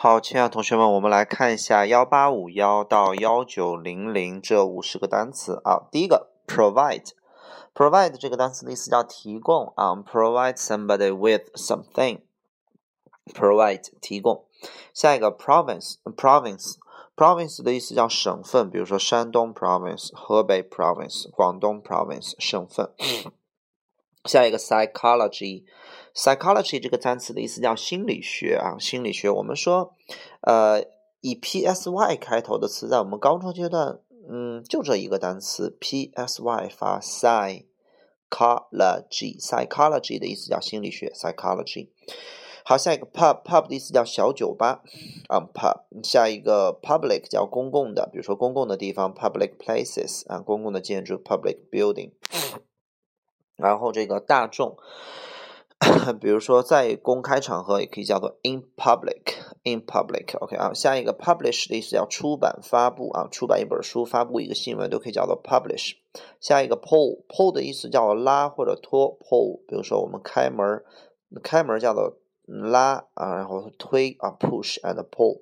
好，亲爱的同学们，我们来看一下幺八五幺到幺九零零这五十个单词啊。第一个，provide，provide 这个单词的意思叫提供啊，provide somebody with something，provide 提供。下一个，province，province，province 的意思叫省份，比如说山东 province、河北 province、广东 province 省份。下一个，psychology psychology 这个单词的意思叫心理学啊，心理学。我们说，呃，以 p s y 开头的词，在我们高中阶段，嗯，就这一个单词 p s y 发 psychology，psychology 的意思叫心理学，psychology。好，下一个 pub，pub 的意思叫小酒吧啊，pub。下一个 public 叫公共的，比如说公共的地方，public places 啊，公共的建筑，public building。然后这个大众，比如说在公开场合也可以叫做 in public，in public，OK 啊。下一个 publish 的意思叫出版、发布啊，出版一本书、发布一个新闻都可以叫做 publish。下一个 pull，pull 的意思叫拉或者拖，pull。比如说我们开门，开门叫做拉啊，然后推啊，push and pull。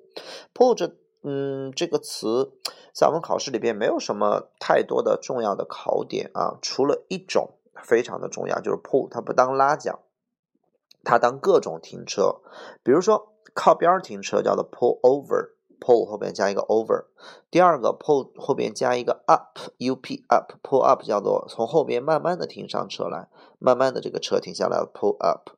pull 这嗯这个词在我们考试里边没有什么太多的重要的考点啊，除了一种。非常的重要，就是 pull，它不当拉讲，它当各种停车。比如说靠边停车叫做 pull over，pull 后边加一个 over。第二个 pull 后边加一个 up，up up，pull up 叫做从后边慢慢的停上车来，慢慢的这个车停下来 pull up。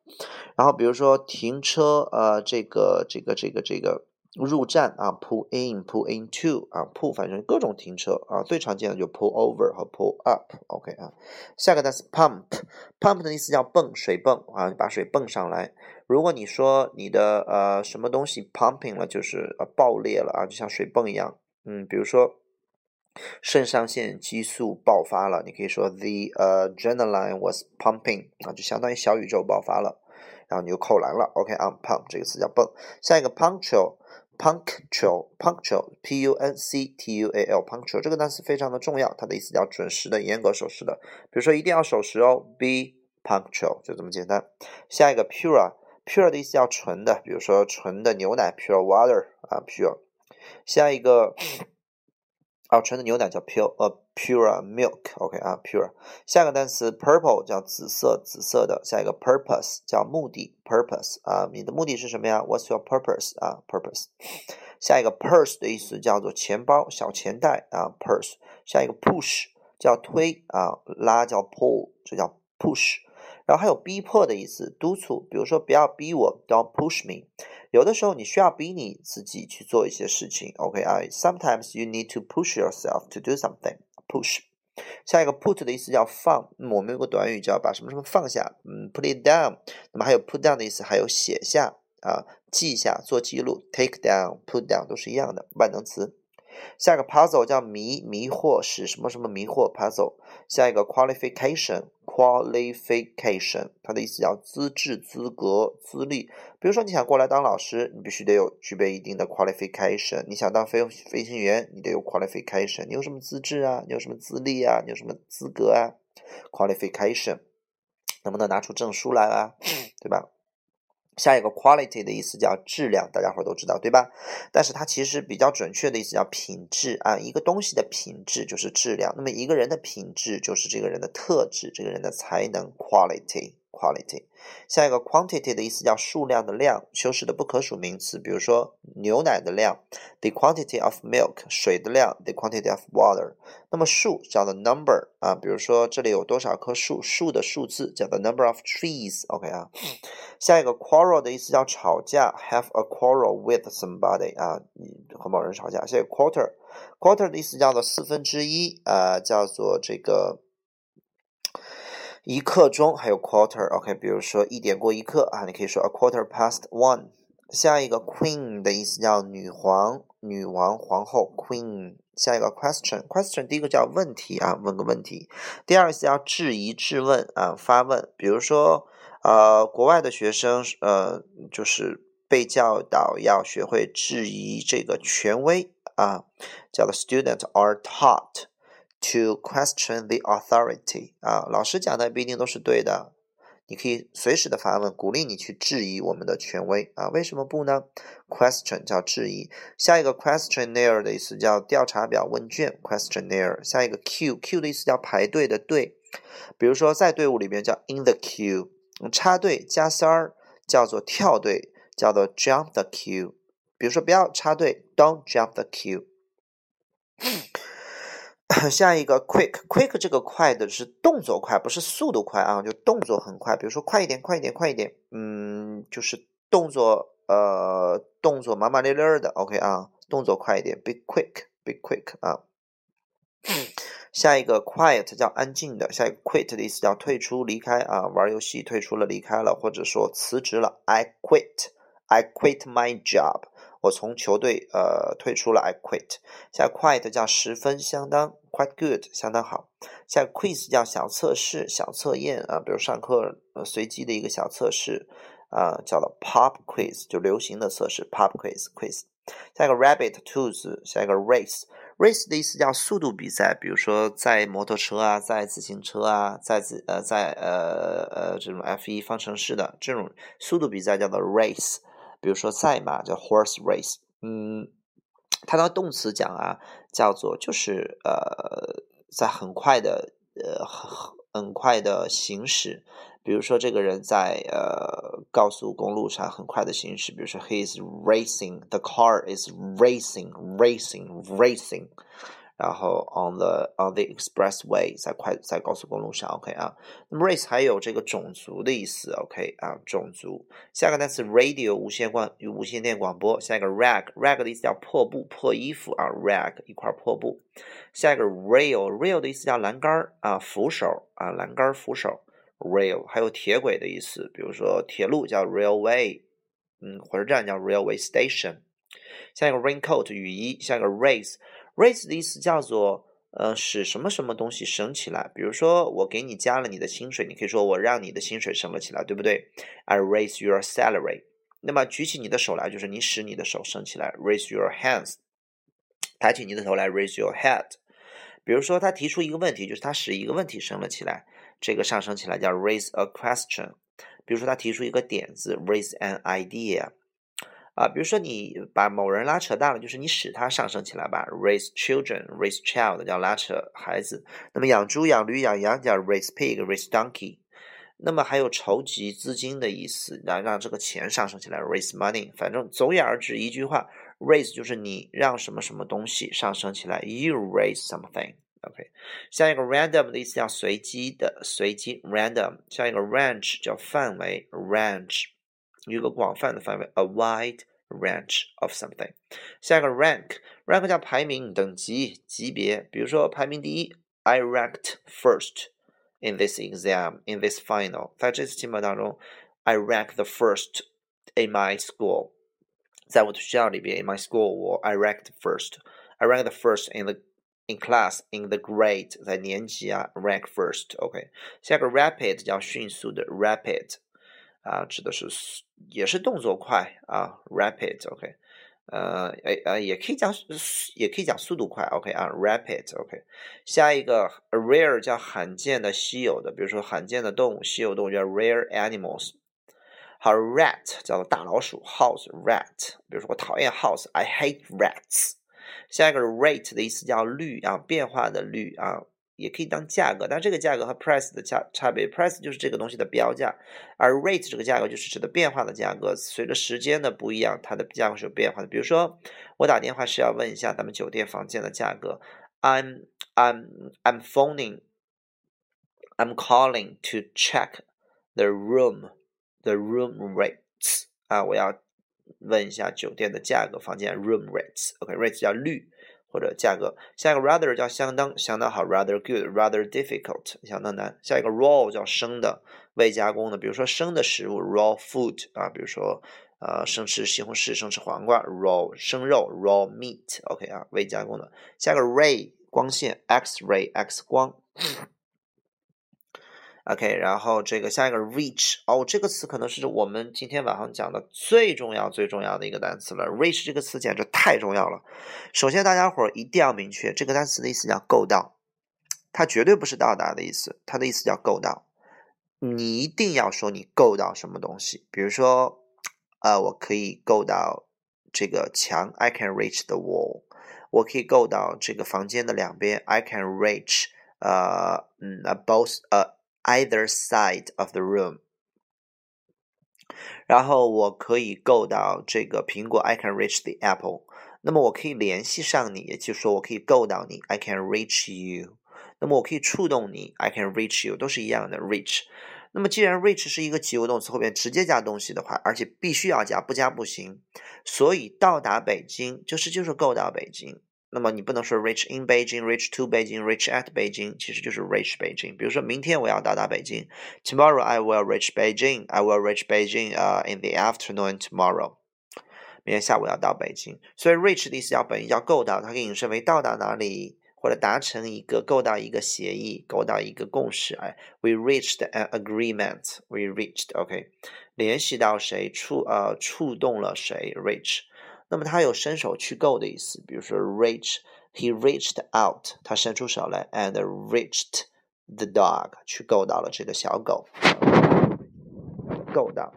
然后比如说停车，呃，这个这个这个这个。入站啊，pull in，pull into 啊，pull 反正各种停车啊，最常见的就 pull over 和 pull up，OK 啊。下个单词 pump，pump 的意思叫泵，水泵啊，把水泵上来。如果你说你的呃什么东西 pumping 了，就是呃爆裂了啊，就像水泵一样。嗯，比如说肾上腺激素爆发了，你可以说 the adrenaline was pumping 啊，就相当于小宇宙爆发了，然后你就扣篮了，OK 啊，pump 这个词叫泵。下一个 punctual。punctual punctual p u n c t u a l punctual 这个单词非常的重要，它的意思叫准时的、严格守时的。比如说一定要守时哦，be punctual 就这么简单。下一个 pure pure 的意思叫纯的，比如说纯的牛奶 pure water 啊 pure。下一个。啊，纯的牛奶叫 pure，呃，pure milk，OK 啊，pure。下一个单词 purple 叫紫色，紫色的。下一个 purpose 叫目的，purpose 啊，你的目的是什么呀？What's your purpose 啊？purpose。下一个 purse 的意思叫做钱包、小钱袋啊，purse。下一个 push 叫推啊，拉叫 pull，这叫 push。然后还有逼迫的意思，督促，比如说不要逼我，Don't push me。有的时候你需要逼你自己去做一些事情，OK 啊？Sometimes you need to push yourself to do something. Push。下一个 put 的意思叫放，我们有个短语叫把什么什么放下，嗯，put it down。那么还有 put down 的意思，还有写下啊，记下，做记录，take down，put down 都是一样的万能词。下一个 puzzle 叫迷迷惑，使什么什么迷惑 puzzle。下一个 qualification qualification 它的意思叫资质、资格、资历。比如说你想过来当老师，你必须得有具备一定的 qualification。你想当飞飞行员，你得有 qualification。你有什么资质啊？你有什么资历啊？你有什么资格啊？qualification 能不能拿出证书来啊？对吧？下一个 quality 的意思叫质量，大家伙都知道对吧？但是它其实比较准确的意思叫品质啊，一个东西的品质就是质量，那么一个人的品质就是这个人的特质，这个人的才能 quality。quality，下一个 quantity 的意思叫数量的量，修饰的不可数名词，比如说牛奶的量，the quantity of milk，水的量，the quantity of water。那么数叫做 number 啊，比如说这里有多少棵树，树的数字叫做 number of trees，OK 啊。下一个 quarrel 的意思叫吵架，have a quarrel with somebody 啊，你和某人吵架。下一个 quarter，quarter 的意思叫做四分之一啊，叫做这个。一刻钟还有 quarter，OK，比如说一点过一刻啊，你可以说 a quarter past one。下一个 queen 的意思叫女皇、女王、皇后 queen。下一个 question，question 第一个叫问题啊，问个问题。第二个是叫质疑、质问啊，发问。比如说，呃，国外的学生呃，就是被教导要学会质疑这个权威啊，叫做 students are taught。To question the authority 啊，老师讲的不一定都是对的，你可以随时的发问，鼓励你去质疑我们的权威啊？为什么不呢？Question 叫质疑，下一个 questionnaire 的意思叫调查表问卷，questionnaire。下一个 queue，queue 的意思叫排队的队，比如说在队伍里边叫 in the queue，插队加塞儿叫做跳队，叫做 jump the queue。比如说不要插队，don't jump the queue。下一个 quick，quick 这个快的是动作快，不是速度快啊，就动作很快。比如说快一点，快一点，快一点，嗯，就是动作呃动作麻麻咧咧的，OK 啊，动作快一点，be quick，be quick 啊。下一个 quiet 叫安静的，下一个 quit 的意思叫退出、离开啊，玩游戏退出了、离开了，或者说辞职了，I quit，I quit my job。我从球队呃退出了，I quit。下 quite 叫十分相当，quite good 相当好。下 quiz 叫小测试、小测验啊，比如上课呃随机的一个小测试啊，叫做 pop quiz 就流行的测试，pop quiz quiz。下一个 rabbit 兔子，下一个 race，race 的意思叫速度比赛，比如说在摩托车啊，在自行车啊，在自呃在呃呃这种 F1 方程式的这种速度比赛叫做 race。比如说赛马叫 horse race，嗯，它当动词讲啊，叫做就是呃，在很快的呃很快的行驶。比如说这个人在呃高速公路上很快的行驶，比如说 he is racing，the car is racing，racing，racing。然后 on the on the expressway 在快在高速公路上，OK 啊。那么 race 还有这个种族的意思，OK 啊，种族。下个单词 radio 无线广无线电广播。下一个 rag rag 的意思叫破布破衣服啊，rag 一块破布。下一个 rail rail 的意思叫栏杆啊扶手啊栏杆扶手 rail 还有铁轨的意思，比如说铁路叫 railway，嗯，火车站叫 railway station。下一个 raincoat 雨衣。下一个 race。Raise 的意思叫做呃使什么什么东西升起来，比如说我给你加了你的薪水，你可以说我让你的薪水升了起来，对不对？I raise your salary。那么举起你的手来，就是你使你的手升起来，raise your hands。抬起你的头来，raise your head。比如说他提出一个问题，就是他使一个问题升了起来，这个上升起来叫 raise a question。比如说他提出一个点子，raise an idea。啊，比如说你把某人拉扯大了，就是你使他上升起来吧。Raise children, raise child 叫拉扯孩子。那么养猪、养驴、养羊叫 raise pig, raise donkey。那么还有筹集资金的意思，来让这个钱上升起来，raise money。反正总而言之，一句话，raise 就是你让什么什么东西上升起来，you raise something。OK，下一个 random 的意思叫随机的，随机 random。下一个 range 叫范围，range 有个广泛的范围，a wide。range of something。下一个 rank，rank 叫排名、等级、级别。比如说排名第一，I ranked first in this exam in this final。在这次期末当中，I ranked the first in my school。在我的学校里边，in my school，我 I ranked first。I ranked the first in the in class in the grade，在年级啊，rank first。OK，下一个 rapid 叫迅速的 rapid。 啊，指的是也是动作快啊，rapid，OK，呃，诶呃，也可以讲也可以讲速度快，OK 啊，rapid，OK。下一个 rare 叫罕见的、稀有的，比如说罕见的动物、稀有动物叫 rare animals。好，rat 叫做大老鼠，house rat，比如说我讨厌 house，I hate rats。下一个 rate 的意思叫率啊，变化的率啊。也可以当价格，但这个价格和 price 的价差别，price 就是这个东西的标价，而 rate 这个价格就是指的变化的价格，随着时间的不一样，它的价格是有变化的。比如说，我打电话是要问一下咱们酒店房间的价格，I'm I'm I'm phoning I'm calling to check the room the room rates 啊，我要问一下酒店的价格，房间 room rates，OK，rate 叫率。或者价格，下一个 rather 叫相当，相当好；rather good，rather difficult，相当难。下一个 raw 叫生的，未加工的，比如说生的食物 raw food 啊，比如说呃生吃西红柿，生吃黄瓜 raw 生肉 raw meat，OK 啊，未加工的。下一个 ray 光线，X ray X 光。OK，然后这个下一个 reach 哦，这个词可能是我们今天晚上讲的最重要、最重要的一个单词了。reach 这个词简直太重要了。首先，大家伙儿一定要明确，这个单词的意思叫够到，它绝对不是到达的意思，它的意思叫够到。你一定要说你够到什么东西，比如说，呃，我可以够到这个墙，I can reach the wall。我可以够到这个房间的两边，I can reach，呃，嗯，both，呃，either side of the room。然后我可以够到这个苹果，I can reach the apple。那么我可以联系上你，也就是说我可以够到你，I can reach you。那么我可以触动你，I can reach you，都是一样的，reach。那么既然 reach 是一个及物动词后边直接加东西的话，而且必须要加，不加不行。所以到达北京就是就是够到北京。那么你不能说 reach in Beijing，reach to Beijing，reach at Beijing，其实就是 reach 北京。比如说明天我要到达北京，Tomorrow I will reach Beijing. I will reach Beijing 呃 in the afternoon tomorrow。明天下午要到北京，所以 reach 的意思叫本意叫够到，它可以引申为到达哪里。或者达成一个够到一个协议，够到一个共识。哎，we reached an agreement. We reached, OK，联系到谁，触呃触动了谁，reach。那么它有伸手去够的意思，比如说 reach，he reached out，他伸出手来，and reached the dog，去够到了这个小狗，够到。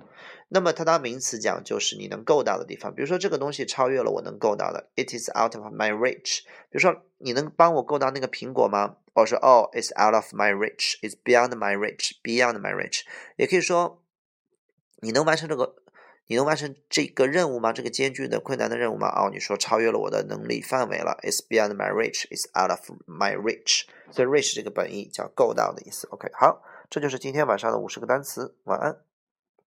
那么它当名词讲，就是你能够到的地方。比如说这个东西超越了我能够到的，it is out of my reach。比如说你能帮我够到那个苹果吗？我说哦，it's out of my reach，it's beyond my reach，beyond my reach。也可以说你能完成这个，你能完成这个任务吗？这个艰巨的困难的任务吗？哦，你说超越了我的能力范围了，it's beyond my reach，it's out of my reach。所以 reach 这个本意叫够到的意思。OK，好，这就是今天晚上的五十个单词。晚安。